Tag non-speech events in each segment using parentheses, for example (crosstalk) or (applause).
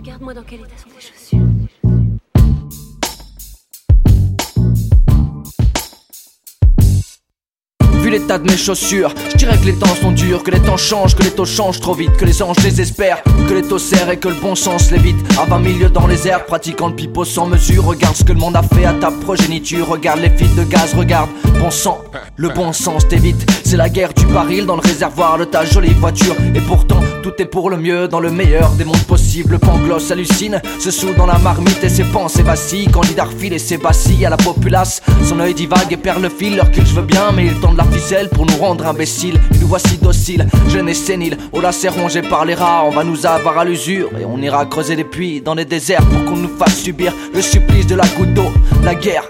Regarde-moi dans quel état sont tes chaussures. Vu l'état de mes chaussures, je dirais que les temps sont durs, que les temps changent, que les taux changent trop vite, que les anges désespèrent, que les taux serrent et que le bon sens l'évite. À 20 milieux dans les airs, pratiquant le pipeau sans mesure. Regarde ce que le monde a fait à ta progéniture. Regarde les fils de gaz, regarde, bon sang, le bon sens t'évite. C'est la guerre du baril dans le réservoir de ta jolie voiture. Et pourtant, tout est pour le mieux dans le meilleur des mondes possibles. Le pangloss hallucine, se saoule dans la marmite et ses pensées vacillent. Candidat refile et ses vacilles à la populace. Son œil divague et perd le fil, leur qu'il je bien, mais il tend de la ficelle pour nous rendre imbéciles. Et nous voici dociles, jeunes et séniles. Au lacet rongé par les rats, on va nous avoir à l'usure. Et on ira creuser des puits dans les déserts pour qu'on nous fasse subir le supplice de la goutte d'eau, la guerre.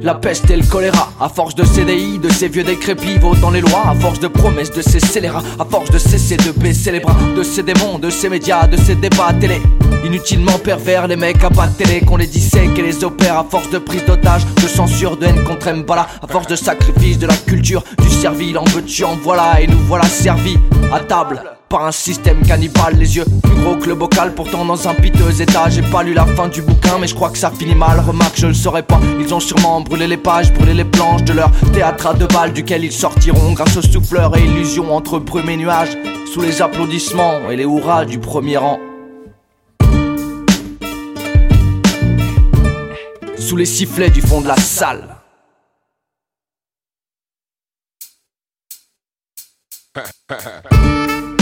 La peste et le choléra, à force de CDI, de ces vieux décrépits votant les lois, à force de promesses de ces scélérats, à force de cesser de baisser les bras, de ces démons, de ces médias, de ces débats télé. Inutilement pervers, les mecs à pas télé, qu'on les dissèque et les opère à force de prise d'otage, de censure, de haine contre Mbala, à force de sacrifice de la culture, du servile, en veux-tu, en voilà, et nous voilà servis à table. Par un système cannibale, les yeux plus gros que le bocal, pourtant dans un piteux état. J'ai pas lu la fin du bouquin, mais je crois que ça finit mal. Remarque, je le saurais pas. Ils ont sûrement brûlé les pages, brûlé les planches de leur théâtre à deux balles, duquel ils sortiront grâce aux souffleurs et illusions entre brume et nuages, sous les applaudissements et les hurrahs du premier rang. Sous les sifflets du fond de la salle. (laughs)